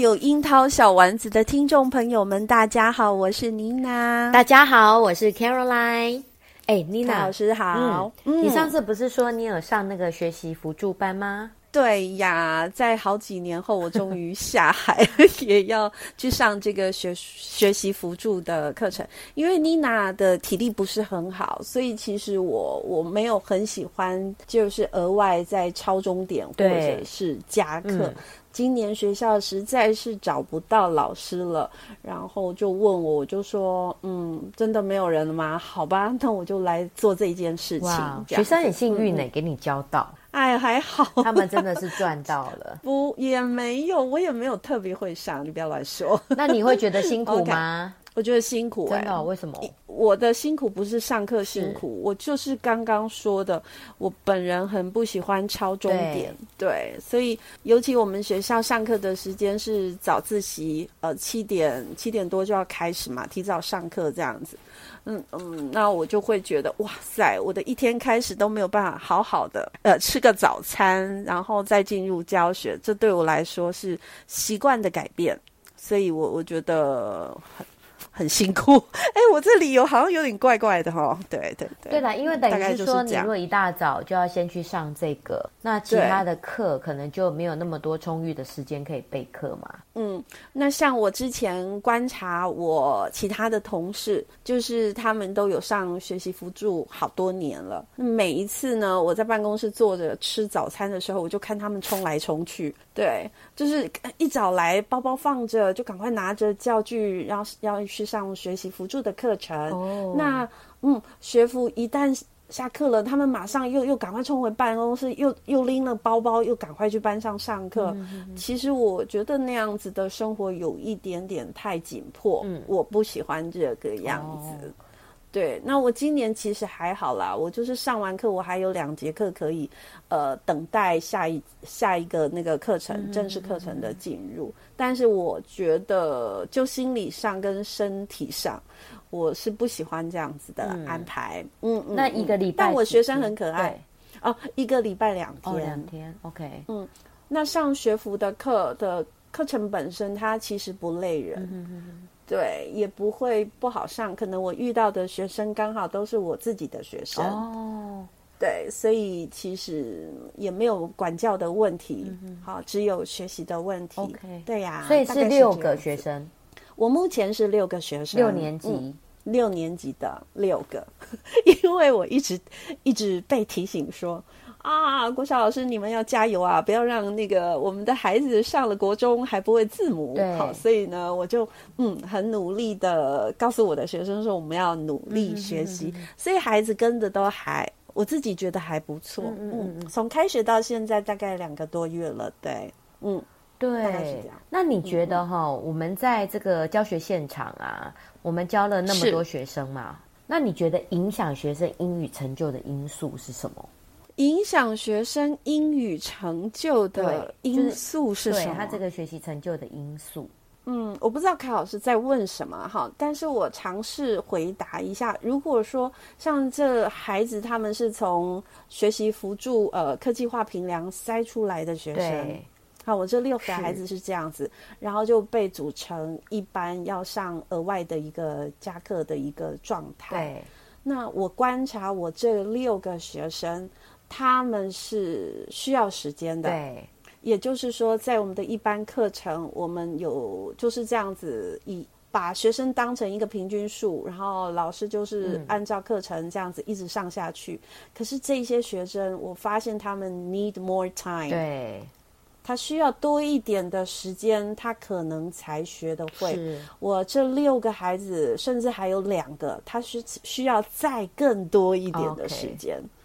有樱桃小丸子的听众朋友们，大家好，我是妮娜。大家好，我是 Caroline。哎，妮娜老师好。嗯，你上次不是说你有上那个学习辅助班吗？对呀，在好几年后，我终于下海，也要去上这个学学习辅助的课程。因为妮娜的体力不是很好，所以其实我我没有很喜欢，就是额外在超钟点或者是加课。今年学校实在是找不到老师了，然后就问我，我就说，嗯，真的没有人了吗？好吧，那我就来做这件事情。哇，学生很幸运呢，嗯、给你教到。哎，还好，他们真的是赚到了。不，也没有，我也没有特别会上，你不要乱说。那你会觉得辛苦 吗？Okay. 我觉得辛苦、欸，真的、哦？为什么？我的辛苦不是上课辛苦，我就是刚刚说的，我本人很不喜欢抄钟点，对，对，所以尤其我们学校上课的时间是早自习，呃，七点七点多就要开始嘛，提早上课这样子，嗯嗯，那我就会觉得哇塞，我的一天开始都没有办法好好的呃吃个早餐，然后再进入教学，这对我来说是习惯的改变，所以我我觉得很。辛苦，哎、欸，我这理由好像有点怪怪的哈。对对对，对啦，因为等于是说，你如果一大早就要先去上这个，那其他的课可能就没有那么多充裕的时间可以备课嘛。嗯，那像我之前观察我其他的同事，就是他们都有上学习辅助好多年了。每一次呢，我在办公室坐着吃早餐的时候，我就看他们冲来冲去。对，就是一早来，包包放着，就赶快拿着教具，然后要去上学习辅助的课程。哦，那嗯，学服一旦下课了，他们马上又又赶快冲回办公室，又又拎了包包，又赶快去班上上课。嗯嗯嗯。其实我觉得那样子的生活有一点点太紧迫，嗯，我不喜欢这个样子。哦对，那我今年其实还好啦，我就是上完课，我还有两节课可以，呃，等待下一下一个那个课程，嗯、正式课程的进入。但是我觉得，就心理上跟身体上，我是不喜欢这样子的安排。嗯嗯，嗯，那一个礼拜，但我学生很可爱哦，一个礼拜两天，哦，两天，OK，嗯，那上学服的课的课程本身，它其实不累人。嗯哼哼对，也不会不好上。可能我遇到的学生刚好都是我自己的学生哦。对，所以其实也没有管教的问题，嗯、好，只有学习的问题。OK，对呀、啊，所以是六个学生。我目前是六个学生，六年级，嗯、六年级的六个，因为我一直一直被提醒说。啊，郭小老师，你们要加油啊！不要让那个我们的孩子上了国中还不会字母。好，所以呢，我就嗯很努力的告诉我的学生说，我们要努力学习。所以孩子跟着都还，我自己觉得还不错。嗯从开学到现在大概两个多月了，对，嗯，对。那你觉得哈、嗯，我们在这个教学现场啊，我们教了那么多学生嘛，那你觉得影响学生英语成就的因素是什么？影响学生英语成就的因素是什么？对，他这个学习成就的因素，嗯，我不知道凯老师在问什么哈，但是我尝试回答一下。如果说像这孩子他们是从学习辅助呃科技化平量筛出来的学生，好，我这六个孩子是这样子，然后就被组成一班要上额外的一个加课的一个状态。对，那我观察我这六个学生，他们是需要时间的。对。也就是说，在我们的一般课程，我们有就是这样子，以把学生当成一个平均数，然后老师就是按照课程这样子一直上下去。嗯、可是这些学生，我发现他们 need more time，对，他需要多一点的时间，他可能才学得会。我这六个孩子，甚至还有两个，他是需要再更多一点的时间。Okay.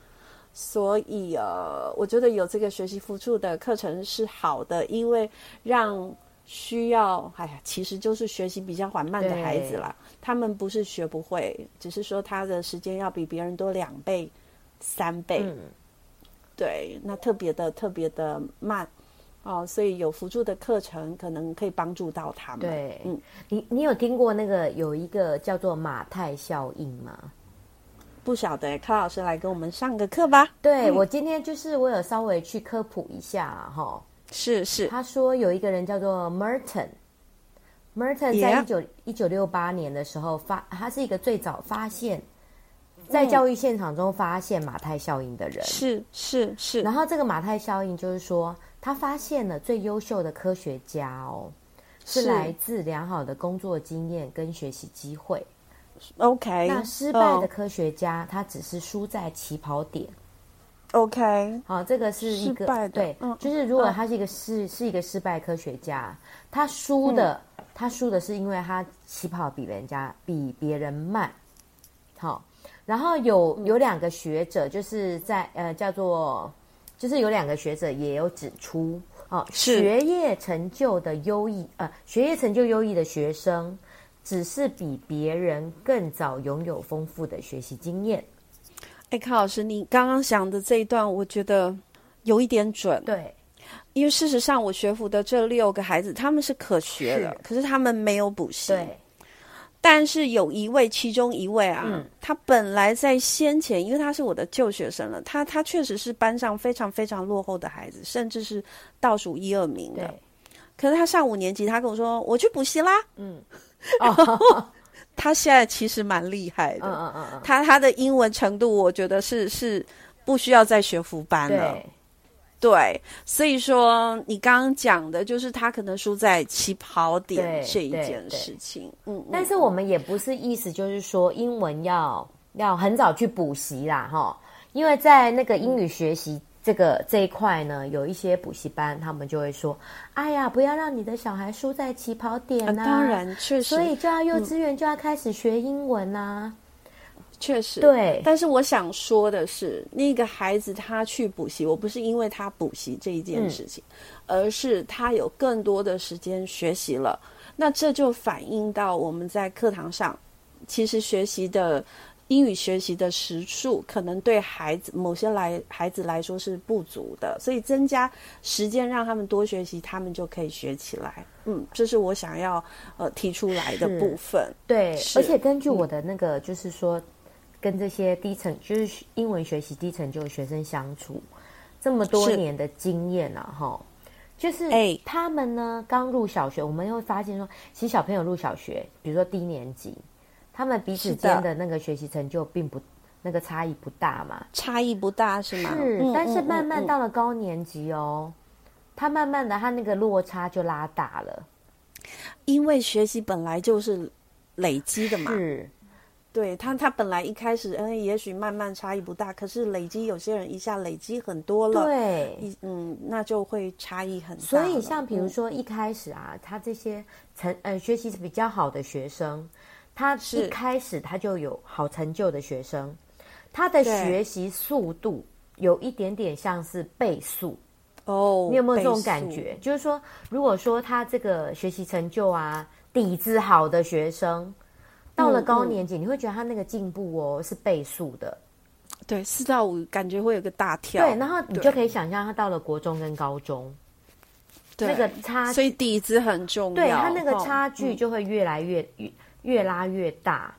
所以呃，我觉得有这个学习辅助的课程是好的，因为让需要，哎呀，其实就是学习比较缓慢的孩子啦。他们不是学不会，只是说他的时间要比别人多两倍、三倍。嗯、对，那特别的特别的慢哦，所以有辅助的课程可能可以帮助到他们。对，嗯，你你有听过那个有一个叫做马太效应吗？不晓得，柯老师来给我们上个课吧。对、嗯、我今天就是我有稍微去科普一下哈。是是，他说有一个人叫做 Merton，Merton 在一九一九六八年的时候发，他是一个最早发现，在教育现场中发现马太效应的人。是是是。然后这个马太效应就是说，他发现了最优秀的科学家哦，是来自良好的工作经验跟学习机会。OK，那失败的科学家，oh. 他只是输在起跑点。OK，好，这个是一个对，嗯，就是如果他是一个是、嗯、是一个失败科学家，他输的、嗯、他输的是因为他起跑比人家比别人慢。好，然后有有两个学者就是在呃叫做，就是有两个学者也有指出，哦，学业成就的优异呃学业成就优异的学生。只是比别人更早拥有丰富的学习经验。哎，康老师，你刚刚讲的这一段，我觉得有一点准。对，因为事实上，我学府的这六个孩子，他们是可学的，是可是他们没有补习。对，但是有一位，其中一位啊，嗯、他本来在先前，因为他是我的旧学生了，他他确实是班上非常非常落后的孩子，甚至是倒数一二名的。对，可是他上五年级，他跟我说：“我去补习啦。”嗯。哦，他现在其实蛮厉害的。嗯嗯嗯，他他的英文程度，我觉得是是不需要再学辅班了。对，对，所以说你刚刚讲的就是他可能输在起跑点这一件事情。嗯，但是我们也不是意思就是说英文要要很早去补习啦，哈，因为在那个英语学习。嗯这个这一块呢，有一些补习班，他们就会说：“哎呀，不要让你的小孩输在起跑点呐、啊。”当然，确实，所以就要幼稚园就要开始学英文呐、啊。确实，对。但是我想说的是，那个孩子他去补习，我不是因为他补习这一件事情，嗯、而是他有更多的时间学习了。那这就反映到我们在课堂上，其实学习的。英语学习的时数可能对孩子某些来孩子来说是不足的，所以增加时间让他们多学习，他们就可以学起来。嗯，这是我想要呃提出来的部分。对，而且根据我的那个，就是说，嗯、跟这些低成就是英文学习低成就的学生相处这么多年的经验啊，哈，就是哎，他们呢刚入小学，我们会发现说，其实小朋友入小学，比如说低年级。他们彼此间的那个学习成就并不，那个差异不大嘛？差异不大是吗？是，嗯、但是慢慢到了高年级哦，嗯嗯嗯、他慢慢的他那个落差就拉大了，因为学习本来就是累积的嘛。是，对他，他本来一开始嗯，也许慢慢差异不大，可是累积有些人一下累积很多了，对，嗯，那就会差异很大。所以像比如说一开始啊，嗯、他这些成呃学习比较好的学生。他一开始他就有好成就的学生，他的学习速度有一点点像是倍速哦。你有没有这种感觉？就是说，如果说他这个学习成就啊底子好的学生，到了高年级，你会觉得他那个进步哦是倍速的。对，四到五感觉会有个大跳。对，然后你就可以想象他到了国中跟高中，对那个差，所以底子很重要。对，他那个差距就会越来越、嗯、越越拉越大。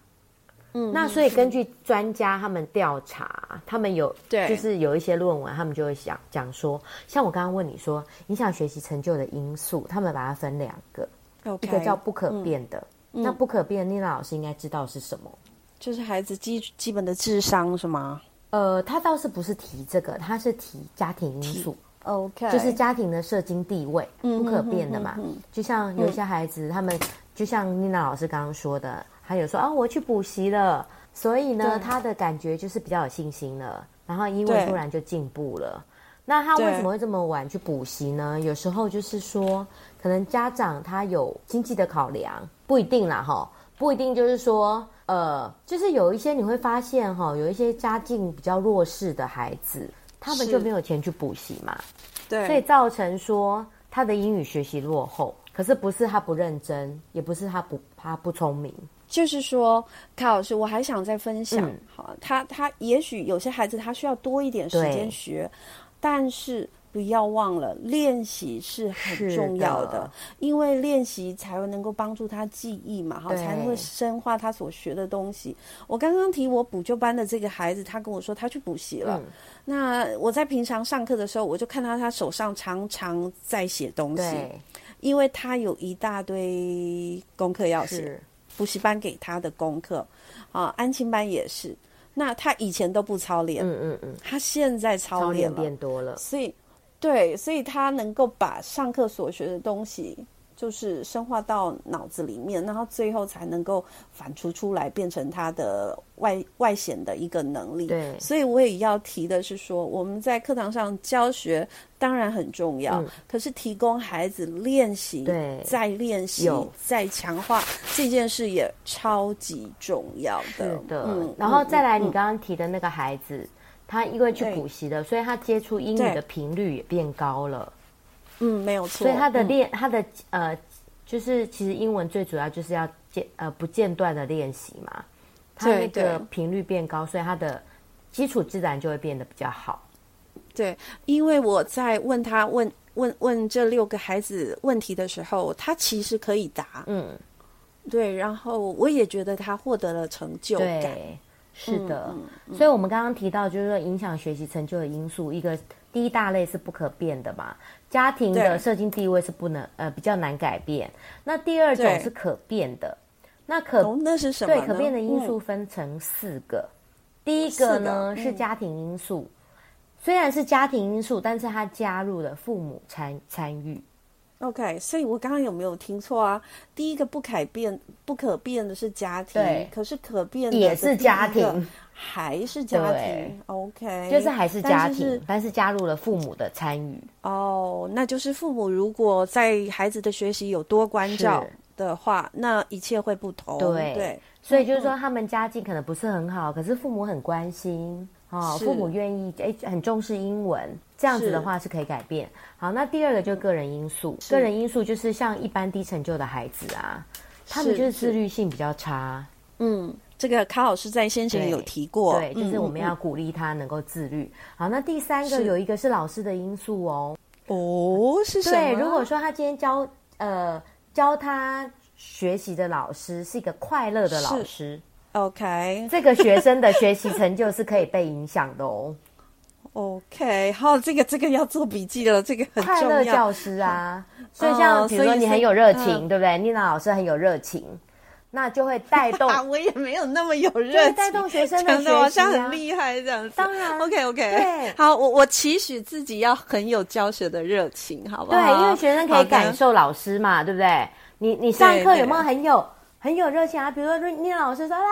嗯，那所以根据专家他们调查，他们有对，就是有一些论文，他们就会想讲说，像我刚刚问你说，影响学习成就的因素，他们把它分两个，okay, 一个叫不可变的，嗯、那不可变，妮娜老师应该知道是什么？就是孩子基基本的智商是吗？呃，他倒是不是提这个，他是提家庭因素，OK，就是家庭的社经地位、嗯、不可变的嘛。就像有一些孩子，嗯、他们就像妮娜老师刚刚说的。还有说啊，我去补习了，所以呢，他的感觉就是比较有信心了，然后英文突然就进步了。那他为什么会这么晚去补习呢？有时候就是说，可能家长他有经济的考量，不一定啦，哈，不一定就是说，呃，就是有一些你会发现哈，有一些家境比较弱势的孩子，他们就没有钱去补习嘛，对，所以造成说他的英语学习落后。可是不是他不认真，也不是他不他不聪明。就是说，凯老师，我还想再分享，嗯、好，他他也许有些孩子他需要多一点时间学，但是不要忘了练习是很重要的，的。因为练习才会能够帮助他记忆嘛，好，才能会深化他所学的东西。我刚刚提我补救班的这个孩子，他跟我说他去补习了。嗯、那我在平常上课的时候，我就看到他手上常常在写东西，因为他有一大堆功课要写。补习班给他的功课，啊，安亲班也是。那他以前都不操练，嗯嗯嗯，他现在操练变多了，所以，对，所以他能够把上课所学的东西。就是深化到脑子里面，然后最后才能够反刍出来，变成他的外外显的一个能力。对，所以我也要提的是说，我们在课堂上教学当然很重要，嗯、可是提供孩子练习，对，再练习，再强化这件事也超级重要的。是的，嗯，然后再来，你刚刚提的那个孩子，嗯、他因为去补习的，所以他接触英语的频率也变高了。嗯，没有错。所以他的练，嗯、他的呃，就是其实英文最主要就是要间呃不间断的练习嘛。他那个频率变高，所以他的基础自然就会变得比较好。对，因为我在问他问问问这六个孩子问题的时候，他其实可以答。嗯，对。然后我也觉得他获得了成就感。对，是的。嗯嗯、所以我们刚刚提到，就是说影响学习成就的因素，一个。第一大类是不可变的嘛，家庭的社经地位是不能呃比较难改变。那第二种是可变的，那可、哦、那是什么？对，可变的因素分成四个。嗯、第一个呢是家庭因素，虽然是家庭因素，但是它加入了父母参参与。OK，所以我刚刚有没有听错啊？第一个不改变、不可变的是家庭，对，可是可变的也是家庭，还是家庭。OK，就是还是家庭，但是，但是加入了父母的参与。哦，那就是父母如果在孩子的学习有多关照的话，那一切会不同。对，对，所以就是说他们家境可能不是很好，可是父母很关心。哦，父母愿意哎，很重视英文，这样子的话是可以改变。好，那第二个就是个人因素，个人因素就是像一般低成就的孩子啊，他们就是自律性比较差。嗯，这个卡老师在先前有提过，对，就是我们要鼓励他能够自律。好，那第三个有一个是老师的因素哦。哦，是什么？对，如果说他今天教呃教他学习的老师是一个快乐的老师。OK，这个学生的学习成就是可以被影响的哦。OK，好，这个这个要做笔记了，这个很重要。快乐教师啊，所以像比如说你很有热情，对不对？妮娜老师很有热情，那就会带动。我也没有那么有热情，带动学生的学习，好像很厉害这样子。当然，OK OK，对，好，我我期许自己要很有教学的热情，好不好？对，因为学生可以感受老师嘛，对不对？你你上课有没有很有？很有热情啊！比如说，念老师说：“来，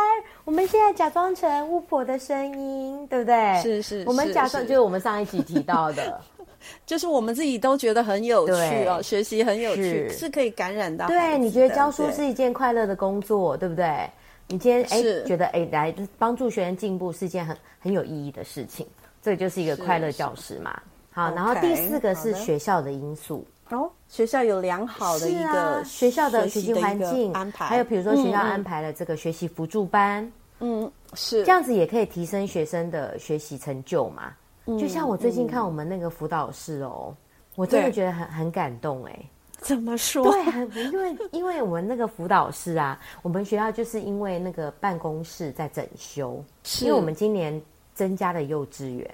我们现在假装成巫婆的声音，对不对？”是是，是我们假装就是我们上一集提到的，就是我们自己都觉得很有趣哦，对学习很有趣，是，是可以感染到。对，你觉得教书是一件快乐的工作，对，不对？你今天哎觉得哎来帮助学生进步是一件很很有意义的事情，这就是一个快乐教师嘛。好，然后第四个是学校的因素。哦，学校有良好的一个、啊、学校的学习环境安排，还有比如说学校安排了这个学习辅助班，嗯，是这样子也可以提升学生的学习成就嘛。嗯、就像我最近看我们那个辅导室哦，我真的觉得很很感动哎、欸。怎么说？对，因为因为我们那个辅导室啊，我们学校就是因为那个办公室在整修，是因为我们今年增加了幼稚园。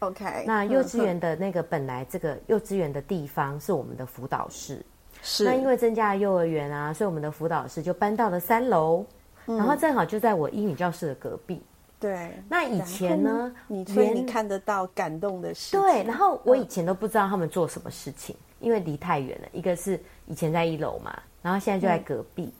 OK，那幼稚园的那个本来这个幼稚园的地方是我们的辅导室，是那因为增加了幼儿园啊，所以我们的辅导室就搬到了三楼，嗯、然后正好就在我英语教室的隔壁。对，那以前呢，呢你所以你看得到感动的事情。对，然后我以前都不知道他们做什么事情。嗯因为离太远了，一个是以前在一楼嘛，然后现在就在隔壁。嗯、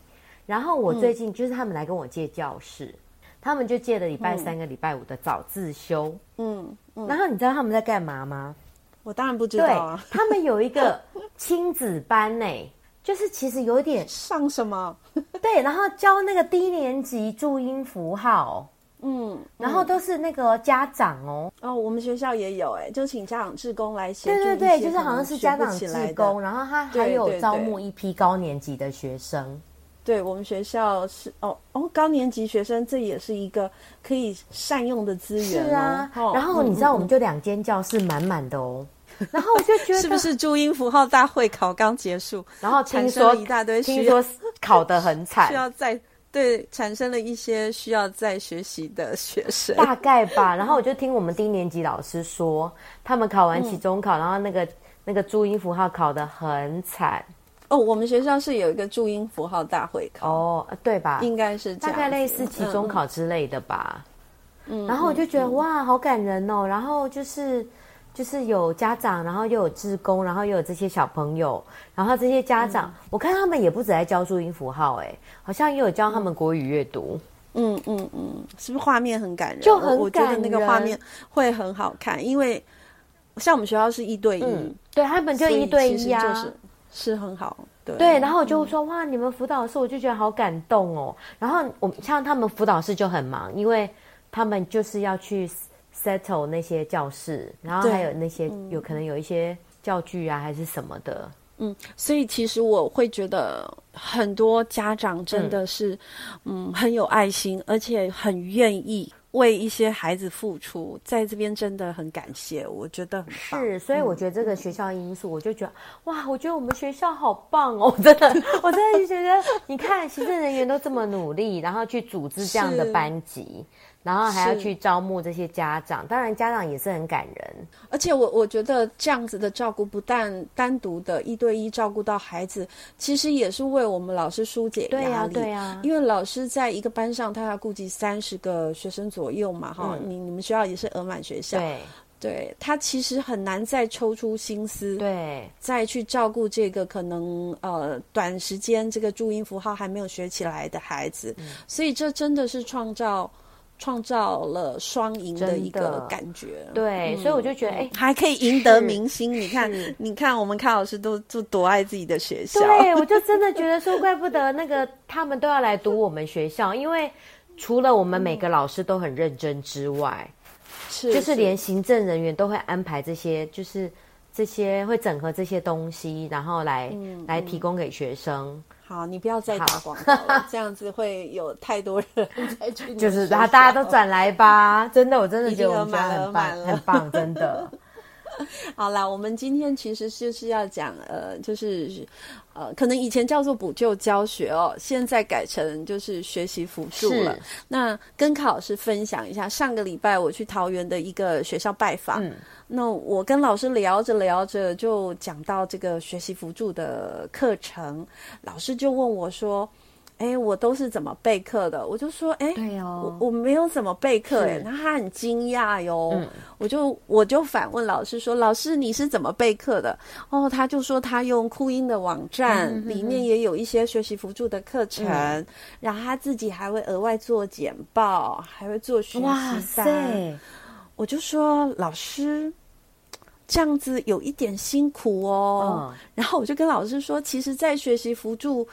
然后我最近就是他们来跟我借教室，嗯、他们就借了礼拜三跟礼拜五的早自修。嗯，嗯然后你知道他们在干嘛吗？我当然不知道啊。他们有一个 亲子班呢，就是其实有一点上什么？对，然后教那个低年级注音符号。嗯，然后都是那个家长哦，哦，我们学校也有哎，就请家长志工来协助。对对对，就是好像是家长志工，然后他还有招募一批高年级的学生。对，我们学校是哦哦，高年级学生这也是一个可以善用的资源。是啊，然后你知道我们就两间教室满满的哦，然后我就觉得 是不是注音符号大会考刚结束，然后听说一大堆，听说考得很惨，需要再。对，产生了一些需要再学习的学生，大概吧。然后我就听我们低年级老师说，他们考完期中考，嗯、然后那个那个注音符号考得很惨。哦，我们学校是有一个注音符号大会考，哦，对吧？应该是大概类似期中考之类的吧。嗯，然后我就觉得、嗯、哇，好感人哦。然后就是。就是有家长，然后又有志工，然后又有这些小朋友，然后这些家长，嗯、我看他们也不止在教注音符号，哎，好像也有教他们国语阅读。嗯嗯嗯，是不是画面很感人？就很感人。我觉得那个画面会很好看，因为像我们学校是一对一，嗯、对他们就一对一啊，就是是很好。对，对，然后我就说、嗯、哇，你们辅导室，我就觉得好感动哦。然后我像他们辅导室就很忙，因为他们就是要去。settle 那些教室，然后还有那些有可能有一些教具啊，还是什么的。嗯，所以其实我会觉得很多家长真的是，嗯，嗯，很有爱心，而且很愿意为一些孩子付出，在这边真的很感谢，我觉得很棒。是，所以我觉得这个学校因素，嗯、我就觉得哇，我觉得我们学校好棒哦，真的，我真的就觉得，你看行政人员都这么努力，然后去组织这样的班级。然后还要去招募这些家长，当然家长也是很感人。而且我我觉得这样子的照顾，不但单独的一对一照顾到孩子，其实也是为我们老师疏解压力。对呀，对呀。因为老师在一个班上，他要顾及三十个学生左右嘛，哈、嗯。你你们学校也是额满学校，对，对他其实很难再抽出心思，对，再去照顾这个可能呃短时间这个注音符号还没有学起来的孩子，嗯、所以这真的是创造。创造了双赢的一个感觉，对，嗯、所以我就觉得，哎、欸，还可以赢得明星。你看，你看，我们康老师都就多爱自己的学校。对，我就真的觉得说，怪不得那个他们都要来读我们学校，因为除了我们每个老师都很认真之外，是、嗯、就是连行政人员都会安排这些，就是这些会整合这些东西，然后来、嗯、来提供给学生。好，你不要再打广告了，这样子会有太多人。就是，然后大家都转来吧，真的，我真的觉得我们家很棒，很棒，真的。好啦，我们今天其实就是要讲，呃，就是，呃，可能以前叫做补救教学哦，现在改成就是学习辅助了。那跟卡老师分享一下，上个礼拜我去桃园的一个学校拜访，嗯、那我跟老师聊着聊着，就讲到这个学习辅助的课程，老师就问我说。哎，我都是怎么备课的？我就说，哎，对哦，我我没有怎么备课，哎，那他很惊讶哟。嗯、我就我就反问老师说，老师你是怎么备课的？哦，他就说他用酷音的网站，里面也有一些学习辅助的课程，嗯、然后他自己还会额外做简报，还会做学习单。哇塞！我就说老师这样子有一点辛苦哦。嗯、然后我就跟老师说，其实，在学习辅助。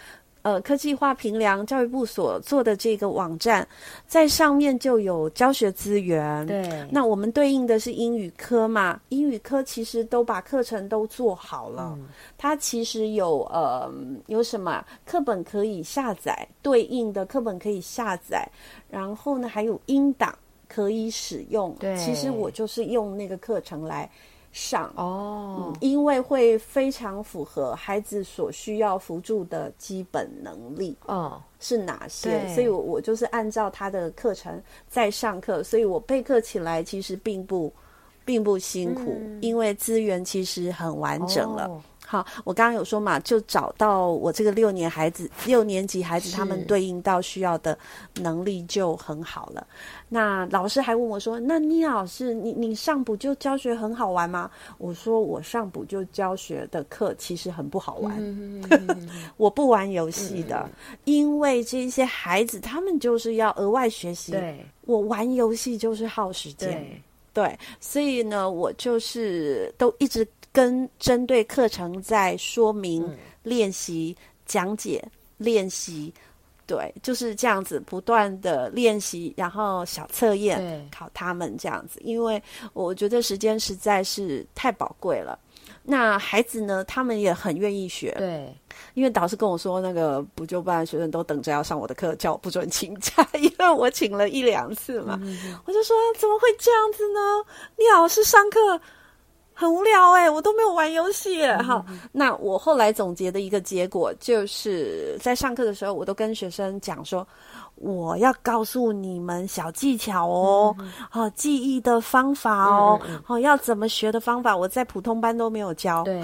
呃，科技化平量教育部所做的这个网站，在上面就有教学资源。对，那我们对应的是英语科嘛？英语科其实都把课程都做好了，嗯、它其实有呃有什么课本可以下载，对应的课本可以下载，然后呢还有音档可以使用。对，其实我就是用那个课程来。上哦、嗯，因为会非常符合孩子所需要辅助的基本能力哦，是哪些？所以我我就是按照他的课程在上课，所以我备课起来其实并不并不辛苦，嗯、因为资源其实很完整了。哦好，我刚刚有说嘛，就找到我这个六年孩子，六年级孩子他们对应到需要的能力就很好了。那老师还问我说：“那聂老师，你你上补就教学很好玩吗？”我说：“我上补就教学的课其实很不好玩，嗯、我不玩游戏的，嗯、因为这些孩子他们就是要额外学习。对，我玩游戏就是耗时间，对，所以呢，我就是都一直。”跟针对课程在说明、嗯、练习、讲解、练习，对，就是这样子不断的练习，然后小测验考他们这样子，因为我觉得时间实在是太宝贵了。那孩子呢，他们也很愿意学，对，因为导师跟我说，那个补救班学生都等着要上我的课，叫我不准请假，因为我请了一两次嘛，嗯、我就说怎么会这样子呢？你老师上课。很无聊哎、欸，我都没有玩游戏。好，那我后来总结的一个结果，就是在上课的时候，我都跟学生讲说，我要告诉你们小技巧哦，好、嗯、记忆的方法哦，好、嗯、要怎么学的方法，我在普通班都没有教。对，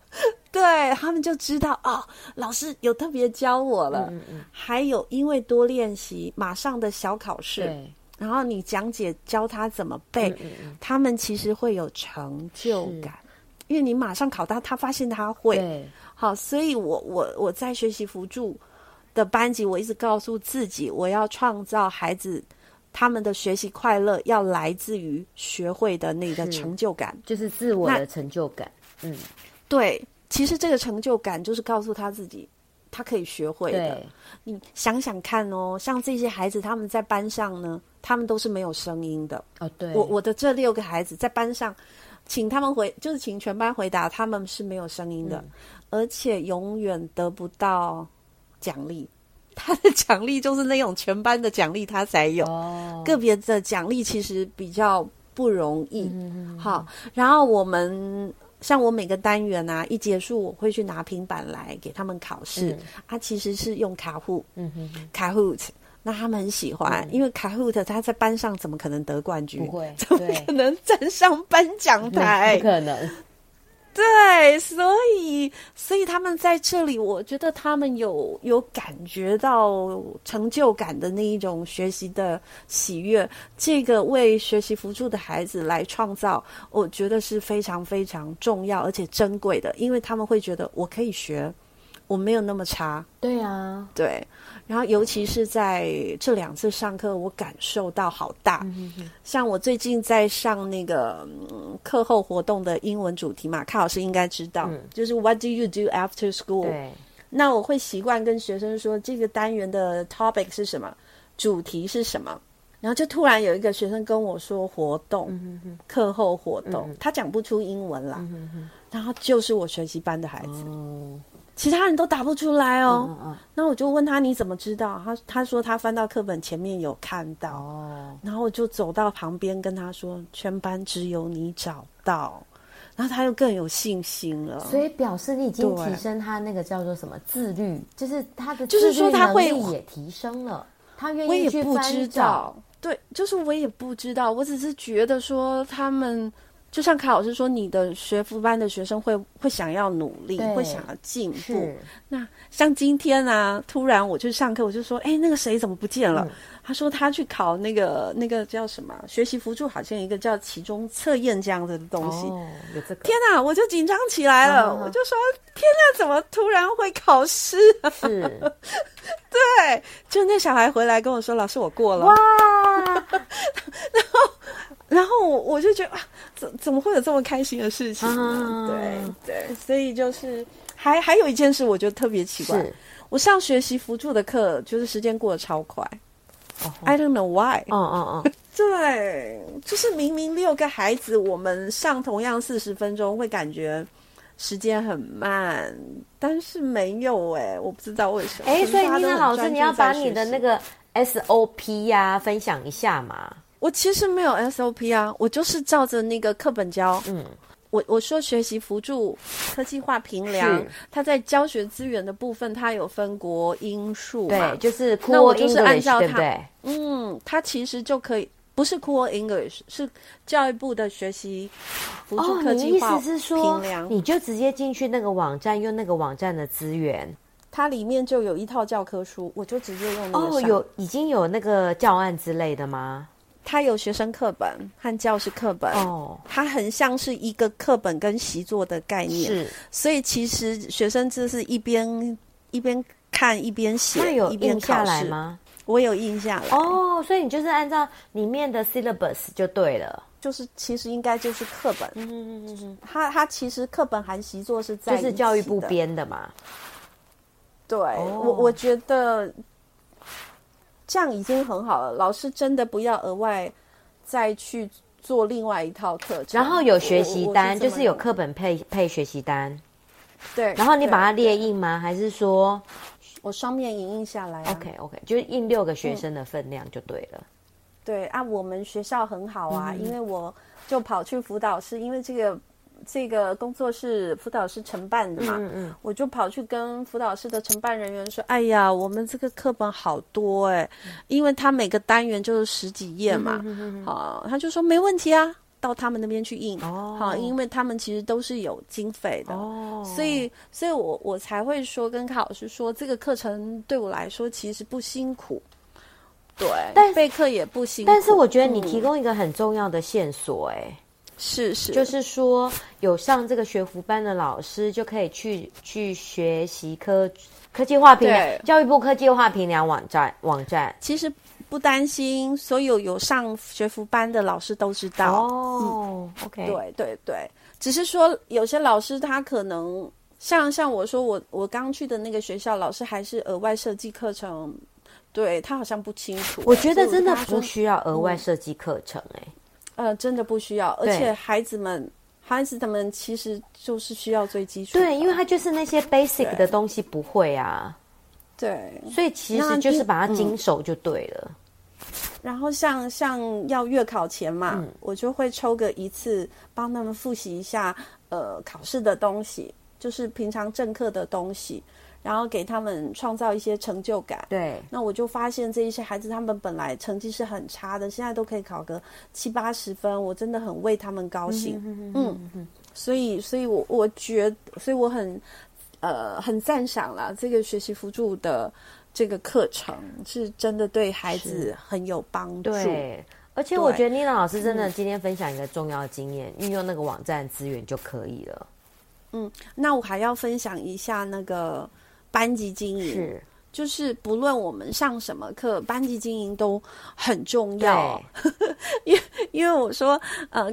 对他们就知道哦，老师有特别教我了。嗯嗯，还有因为多练习，马上的小考试。然后你讲解教他怎么背，他们其实会有成就感，因为你马上考他，他发现他会。好，所以我我我在学习辅助的班级，我一直告诉自己，我要创造孩子他们的学习快乐，要来自于学会的那个成就感，就是自我的成就感。嗯，对，其实这个成就感就是告诉他自己。他可以学会的，你想想看哦，像这些孩子，他们在班上呢，他们都是没有声音的哦。对，我我的这六个孩子在班上，请他们回，就是请全班回答，他们是没有声音的，嗯、而且永远得不到奖励。他的奖励就是那种全班的奖励，他才有。哦，个别的奖励其实比较不容易。嗯、好，然后我们。像我每个单元啊，一结束我会去拿平板来给他们考试。嗯、啊，其实是用卡户，嗯哼，Kahoot，那他们很喜欢，嗯、因为 Kahoot 他在班上怎么可能得冠军？不会，怎么可能站上颁奖台？不可能。对，所以，所以他们在这里，我觉得他们有有感觉到成就感的那一种学习的喜悦。这个为学习辅助的孩子来创造，我觉得是非常非常重要而且珍贵的，因为他们会觉得我可以学，我没有那么差。对啊，对。然后，尤其是在这两次上课，我感受到好大。嗯、哼哼像我最近在上那个、嗯、课后活动的英文主题嘛，卡老师应该知道，嗯、就是 What do you do after school？对。那我会习惯跟学生说，这个单元的 topic 是什么，主题是什么。然后就突然有一个学生跟我说活动，嗯、哼哼课后活动，嗯、他讲不出英文啦。嗯、哼哼然后就是我学习班的孩子。哦其他人都答不出来哦，嗯嗯、那我就问他，你怎么知道？他他说他翻到课本前面有看到，哦、然后我就走到旁边跟他说，全班只有你找到，然后他又更有信心了。所以表示你已经提升他那个叫做什么自律，就是他的就是说他会也提升了，他愿意我也不知道，对，就是我也不知道，我只是觉得说他们。就像卡老师说，你的学辅班的学生会会想要努力，会想要进步。那像今天啊，突然我去上课，我就说，哎，那个谁怎么不见了？嗯、他说他去考那个那个叫什么学习辅助，好像一个叫期中测验这样子的东西。天哪，我就紧张起来了，啊、我就说，天哪，怎么突然会考试？是，对，就那小孩回来跟我说，老师我过了。哇，然后。然后我我就觉得啊，怎怎么会有这么开心的事情呢？啊、对对，所以就是还还有一件事，我觉得特别奇怪。我上学习辅助的课，就是时间过得超快。Oh, I don't know why。嗯嗯嗯，对，就是明明六个孩子，我们上同样四十分钟，会感觉时间很慢，但是没有哎、欸，我不知道为什么。哎，所以妮娜老师，你要把你的那个 SOP 呀、啊、分享一下嘛？我其实没有 SOP 啊，我就是照着那个课本教。嗯，我我说学习辅助科技化评量，它在教学资源的部分，它有分国英数嘛，对，就是 Core 那我就是按照它，对不对？嗯，它其实就可以，不是 Core English，是教育部的学习辅助科技化。哦，你意思是说，你就直接进去那个网站，用那个网站的资源，它里面就有一套教科书，我就直接用那个。哦，有已经有那个教案之类的吗？它有学生课本和教师课本哦，它很像是一个课本跟习作的概念，是，所以其实学生就是一边一边看一边写，那有印下来吗？我有印下来。哦，所以你就是按照里面的 syllabus 就对了，就是其实应该就是课本，嗯嗯嗯嗯，它它其实课本含习作是在就是教育部编的嘛，对、哦、我我觉得。这样已经很好了，老师真的不要额外再去做另外一套课程。然后有学习单，是就是有课本配配学习单。对，然后你把它列印吗？还是说我双面影印下来啊？OK OK，就是印六个学生的分量就对了。嗯、对啊，我们学校很好啊，嗯、因为我就跑去辅导室，因为这个。这个工作是辅导师承办的嘛，嗯嗯，我就跑去跟辅导室的承办人员说：“哎呀，我们这个课本好多哎，因为他每个单元就是十几页嘛，嗯、好，他就说没问题啊，到他们那边去印，哦、好，因为他们其实都是有经费的，哦，所以，所以我我才会说跟卡老师说，这个课程对我来说其实不辛苦，对，但备课也不辛苦，但是我觉得你提供一个很重要的线索，哎。是是，就是说有上这个学辅班的老师就可以去去学习科科技化评量，教育部科技化评量网站网站。其实不担心，所有有上学辅班的老师都知道哦。嗯、OK，对对对，只是说有些老师他可能像像我说我我刚去的那个学校，老师还是额外设计课程，对他好像不清楚。我觉得真的不需要额外设计课程、欸，哎、嗯。呃，真的不需要，而且孩子们，孩子他们其实就是需要最基础。对，因为他就是那些 basic 的东西不会啊。对，所以其实就是把它经手就对了。嗯、然后像像要月考前嘛，嗯、我就会抽个一次，帮他们复习一下呃考试的东西，就是平常正课的东西。然后给他们创造一些成就感。对，那我就发现这一些孩子，他们本来成绩是很差的，现在都可以考个七八十分，我真的很为他们高兴。嗯嗯所以，所以我我觉得，所以我很呃很赞赏了这个学习辅助的这个课程，是真的对孩子很有帮助。对，而且我觉得妮娜老师真的今天分享一个重要的经验，运用那个网站资源就可以了。嗯，那我还要分享一下那个。班级经营是，就是不论我们上什么课，班级经营都很重要。因为因为我说，呃，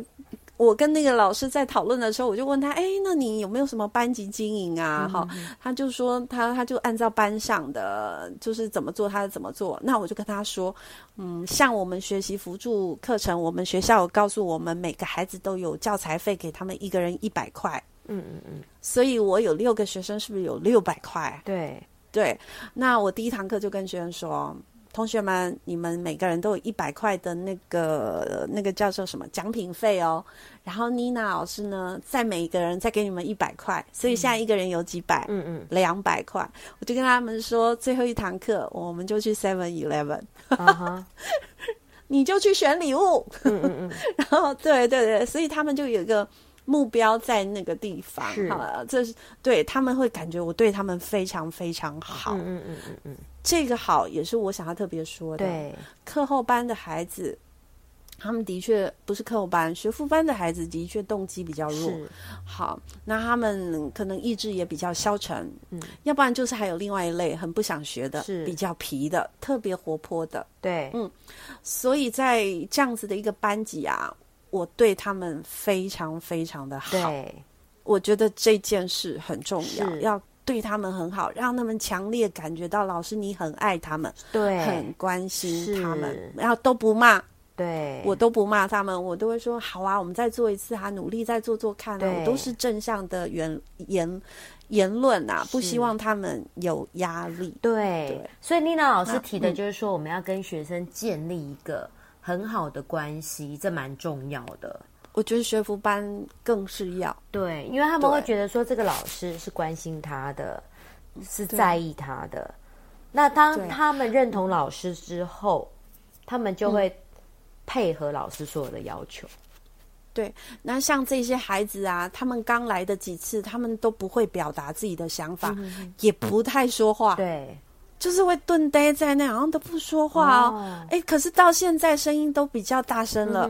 我跟那个老师在讨论的时候，我就问他，哎，那你有没有什么班级经营啊？哈、嗯，他就说他他就按照班上的就是怎么做，他怎么做。那我就跟他说，嗯，像我们学习辅助课程，我们学校有告诉我们，每个孩子都有教材费，给他们一个人一百块。嗯嗯嗯，所以我有六个学生，是不是有六百块？对对，那我第一堂课就跟学生说，同学们，你们每个人都有一百块的那个那个叫做什么奖品费哦。然后妮娜老师呢，再每一个人再给你们一百块，所以现在一个人有几百？嗯嗯，两百块。我就跟他们说，最后一堂课我们就去 Seven Eleven，你就去选礼物。嗯嗯嗯，然后对对对，所以他们就有一个。目标在那个地方，是啊，这是对他们会感觉我对他们非常非常好。嗯嗯嗯嗯嗯，这个好也是我想要特别说的。对，课后班的孩子，他们的确不是课后班，学富班的孩子的确动机比较弱。好，那他们可能意志也比较消沉。嗯，要不然就是还有另外一类很不想学的，是比较皮的，特别活泼的。对，嗯，所以在这样子的一个班级啊。我对他们非常非常的好，对，我觉得这件事很重要，要对他们很好，让他们强烈感觉到老师你很爱他们，对，很关心他们，然后都不骂，对，我都不骂他们，我都会说好啊，我们再做一次啊，努力再做做看啊，我都是正向的言言言论啊，不希望他们有压力，对，对，所以妮娜老师提的就是说，我们要跟学生建立一个。很好的关系，这蛮重要的。我觉得学服班更是要对，因为他们会觉得说这个老师是关心他的，是在意他的。那当他们认同老师之后，他们就会配合老师所有的要求。对，那像这些孩子啊，他们刚来的几次，他们都不会表达自己的想法，嗯、也不太说话。对。就是会顿呆在那，好像都不说话哦。哎、oh. 欸，可是到现在声音都比较大声了。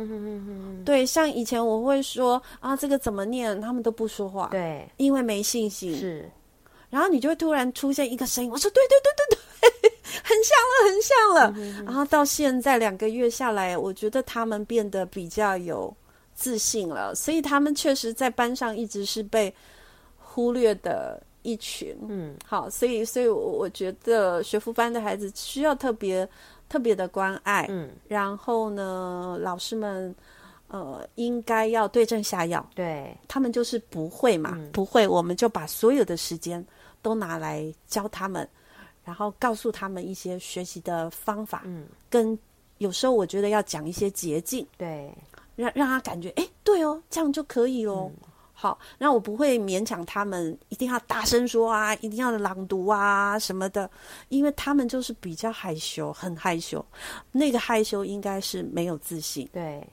对，像以前我会说啊，这个怎么念，他们都不说话。对，因为没信心。是，然后你就会突然出现一个声音，我说对对对对对，很像了，很像了。然后到现在两个月下来，我觉得他们变得比较有自信了，所以他们确实在班上一直是被忽略的。一群，嗯，好，所以，所以我我觉得学辅班的孩子需要特别特别的关爱，嗯，然后呢，老师们，呃，应该要对症下药，对，他们就是不会嘛，嗯、不会，我们就把所有的时间都拿来教他们，然后告诉他们一些学习的方法，嗯，跟有时候我觉得要讲一些捷径，对，让让他感觉，哎，对哦，这样就可以哦。嗯好，那我不会勉强他们一定要大声说啊，一定要朗读啊什么的，因为他们就是比较害羞，很害羞。那个害羞应该是没有自信。对，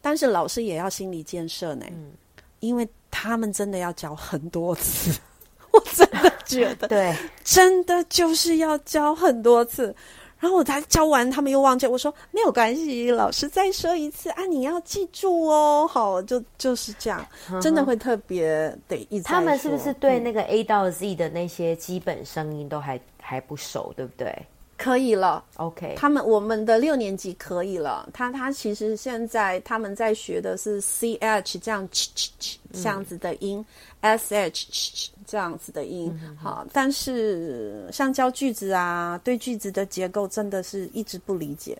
但是老师也要心理建设呢，嗯，因为他们真的要教很多次，我真的觉得，对，真的就是要教很多次。然后我才教完，他们又忘记。我说没有关系，老师再说一次啊！你要记住哦。好，就就是这样，嗯、真的会特别得一直。他们是不是对那个 A 到 Z 的那些基本声音都还还不熟，对不对？可以了，OK。他们我们的六年级可以了。他他其实现在他们在学的是 C H 这样 ch 这样子的音。嗯 S H 这样子的音，嗯、哼哼好，但是像教句子啊，对句子的结构真的是一直不理解，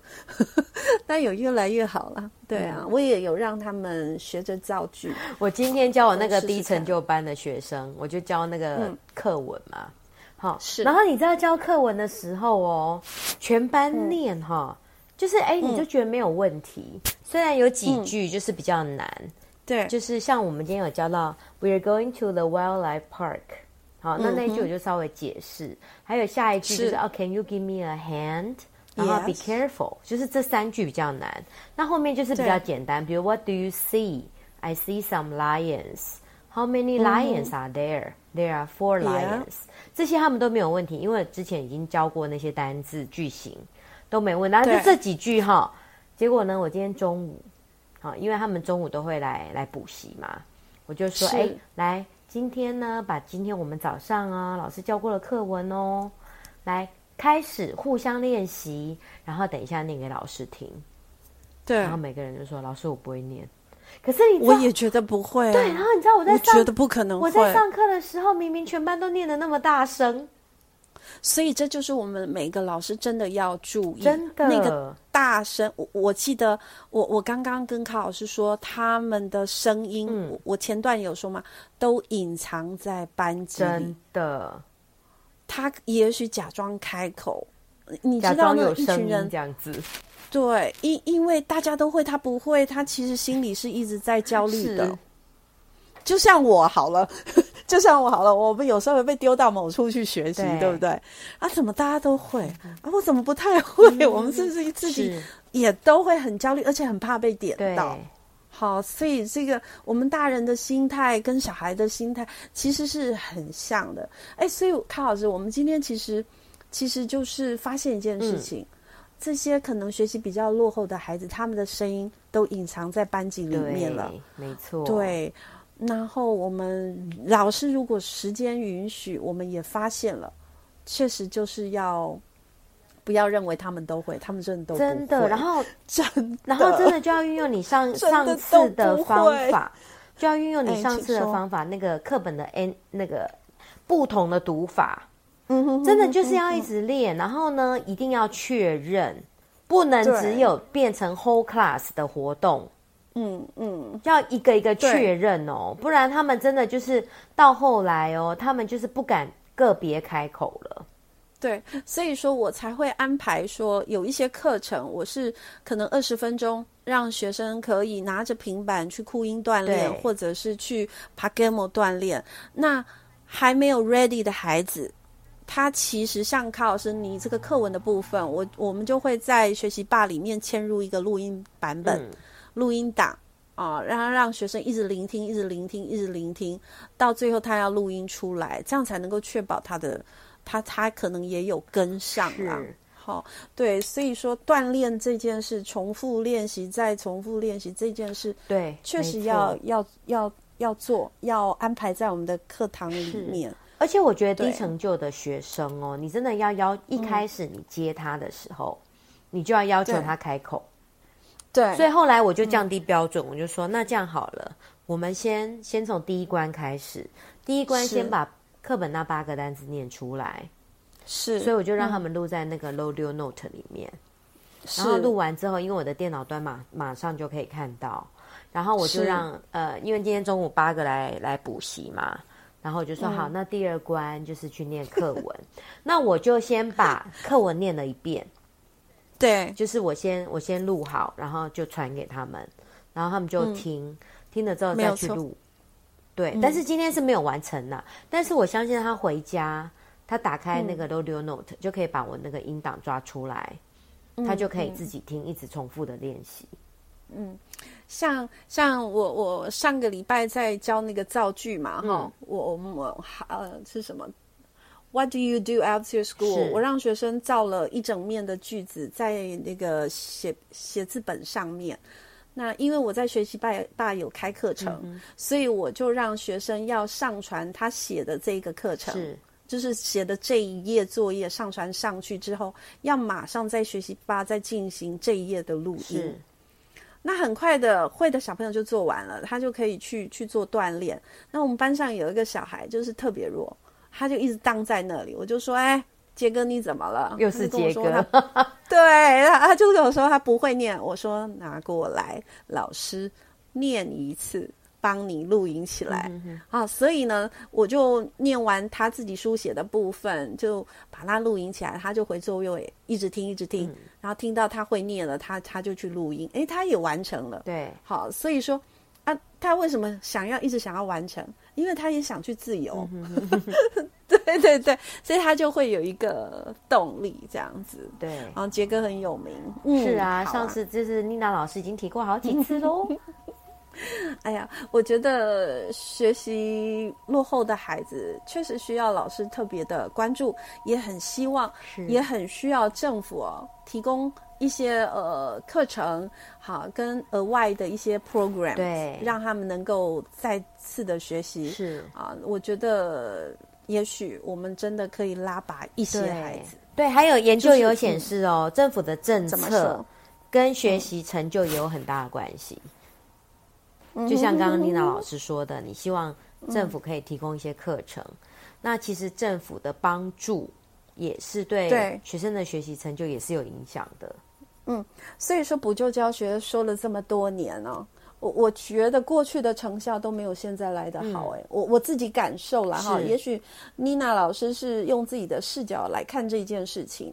但有越来越好了。对啊，嗯、我也有让他们学着造句。我今天教我那个低成就班的学生，我就教那个课文嘛。嗯、好，是。然后你知道教课文的时候哦，全班念哈，嗯、就是哎，你就觉得没有问题。嗯、虽然有几句就是比较难。嗯对，就是像我们今天有教到，We are going to the wildlife park。好，那那一句我就稍微解释。嗯、还有下一句就是，，Can you give me a hand？然后 Be careful，就是这三句比较难。那后面就是比较简单，比如 What do you see？I see some lions。How many lions are 嗯、are four lions。Yeah. 这些他们都没有问题，因为之前已经教过那些单字句型都没问题。然后就这几句哈，结果呢，我今天中午。好，因为他们中午都会来来补习嘛，我就说，哎是，来，今天呢，把今天我们早上啊老师教过的课文哦，来开始互相练习，然后等一下念给老师听。对，然后每个人就说，老师我不会念，可是你我也觉得不会、啊。对，然后你知道我在上，我觉得不可能。我在上课的时候，明明全班都念的那么大声。所以这就是我们每个老师真的要注意，真的那个大声。我我记得我我刚刚跟卡老师说，他们的声音，嗯、我前段有说嘛，都隐藏在班级里。真的，他也许假装开口，你知道那一群人这样子，对，因因为大家都会，他不会，他其实心里是一直在焦虑的。就像我好了，就像我好了，我们有时候会被丢到某处去学习，对，对不对？啊，怎么大家都会？啊，我怎么不太会？嗯、我们是不是自己也都会很焦虑，而且很怕被点到？好，所以这个我们大人的心态跟小孩的心态其实是很像的。哎，所以康老师，我们今天其实其实就是发现一件事情：嗯、这些可能学习比较落后的孩子，他们的声音都隐藏在班级里面了。没错，对。然后我们老师如果时间允许，我们也发现了，确实就是要不要认为他们都会，他们真的都真的。然后 真的，然后真的就要运用你上 上次的方法，就要运用你上次的方法，那个课本的 N 那个不同的读法，嗯哼，真的就是要一直练。然后呢，一定要确认，不能只有变成 whole class 的活动。嗯嗯，要一个一个确认哦，不然他们真的就是到后来哦，他们就是不敢个别开口了。对，所以说我才会安排说有一些课程，我是可能二十分钟让学生可以拿着平板去酷音锻炼，或者是去 Pagamo 锻炼。那还没有 ready 的孩子，他其实像卡老师你这个课文的部分，我我们就会在学习吧里面嵌入一个录音版本、嗯、录音档啊，让他让学生一直聆听，一直聆听，一直聆听，到最后他要录音出来，这样才能够确保他的。他他可能也有跟上啊，好，对，所以说锻炼这件事，重复练习再重复练习这件事，对，确实要要要要做，要安排在我们的课堂里面。而且我觉得低成就的学生哦，你真的要要一开始你接他的时候，嗯、你就要要求他开口。对，所以后来我就降低标准，嗯、我就说那这样好了，我们先先从第一关开始，第一关先把。课本那八个单词念出来，是，所以我就让他们录在那个 Audio Note 里面，然后录完之后，因为我的电脑端马马上就可以看到，然后我就让呃，因为今天中午八个来来补习嘛，然后我就说、嗯、好，那第二关就是去念课文，那我就先把课文念了一遍，对，就是我先我先录好，然后就传给他们，然后他们就听，嗯、听了之后再去录。对，但是今天是没有完成的。嗯、但是我相信他回家，他打开那个 Audio Note、嗯、就可以把我那个音档抓出来，嗯、他就可以自己听，一直重复的练习。嗯，像像我我上个礼拜在教那个造句嘛，哈、嗯，我我我呃是什么？What do you do after school？我让学生造了一整面的句子在那个写写字本上面。那因为我在学习吧吧有开课程，所以我就让学生要上传他写的这个课程，是就是写的这一页作业上传上去之后，要马上在学习吧再进行这一页的录音。是那很快的会的小朋友就做完了，他就可以去去做锻炼。那我们班上有一个小孩就是特别弱，他就一直荡在那里，我就说，哎。杰哥，你怎么了？又是杰哥。对，他他就跟我说 他不会念，我说拿过来，老师念一次，帮你录音起来。嗯、哼哼啊，所以呢，我就念完他自己书写的部分，就把他录音起来，他就回座位一直听，一直听，嗯、然后听到他会念了，他他就去录音，哎，他也完成了。对，好，所以说啊，他为什么想要一直想要完成？因为他也想去自由。嗯 对对对，所以他就会有一个动力这样子。对，然后杰哥很有名。嗯、是啊，啊上次就是妮娜老师已经提过好几次喽。哎呀，我觉得学习落后的孩子确实需要老师特别的关注，也很希望，也很需要政府哦提供一些呃课程，好跟额外的一些 program，对，让他们能够再次的学习。是啊，我觉得。也许我们真的可以拉拔一些孩子。对，对，还有研究有显示哦，就是嗯、政府的政策跟学习成就也有很大的关系。嗯、就像刚刚丽娜老师说的，你希望政府可以提供一些课程，嗯、那其实政府的帮助也是对学生的学习成就也是有影响的。嗯，所以说补救教学说了这么多年呢、哦。我我觉得过去的成效都没有现在来的好哎、我我自己感受了哈，也许妮娜老师是用自己的视角来看这件事情。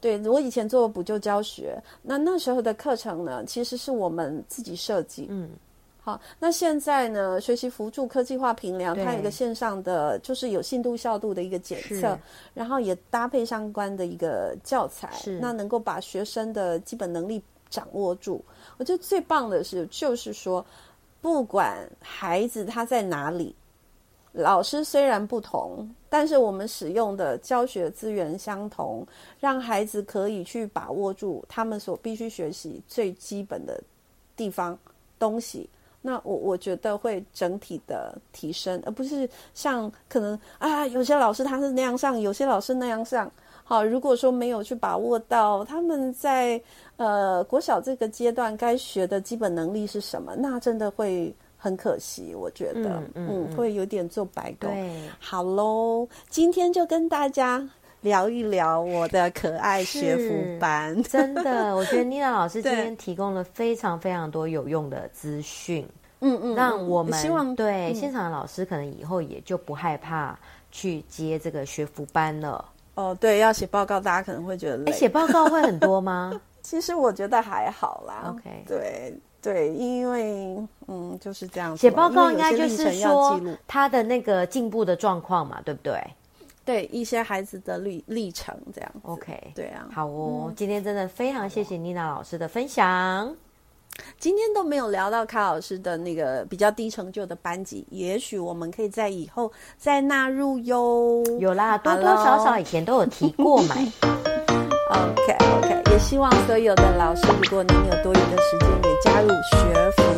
对，我以前做补救教学，那那时候的课程呢，其实是我们自己设计。嗯，好，那现在呢，学习辅助科技化评量，它有一个线上的，就是有信度效度的一个检测，然后也搭配相关的一个教材，那能够把学生的基本能力掌握住。我觉得最棒的是，就是说，不管孩子他在哪里，老师虽然不同，但是我们使用的教学资源相同，让孩子可以去把握住他们所必须学习最基本的地方东西。那我我觉得会整体的提升，而不是像可能啊，有些老师他是那样上，有些老师那样上。好，如果说没有去把握到他们在呃国小这个阶段该学的基本能力是什么，那真的会很可惜，我觉得，嗯，嗯，嗯，会有点做白工。对，好喽，今天就跟大家聊一聊我的可爱学服班。真的，我觉得妮娜老师今天提供了非常非常多有用的资讯。嗯嗯，让我们希望对现场的老师可能以后也就不害怕去接这个学服班了。哦，对，要写报告，大家可能会觉得累。写报告会很多吗？其实我觉得还好啦。OK，对对，因为嗯就是这样。写报告应该就是说他的那个进步的状况嘛，对不对？对一些孩子的历历程这样。OK，对啊，好哦，嗯、今天真的非常谢谢妮娜老师的分享。今天都没有聊到卡老师的那个比较低成就的班级，也许我们可以在以后再纳入哟。有啦，多多少少以前都有提过嘛。OK OK，也希望所有的老师，如果您有多余的时间，也加入学辅的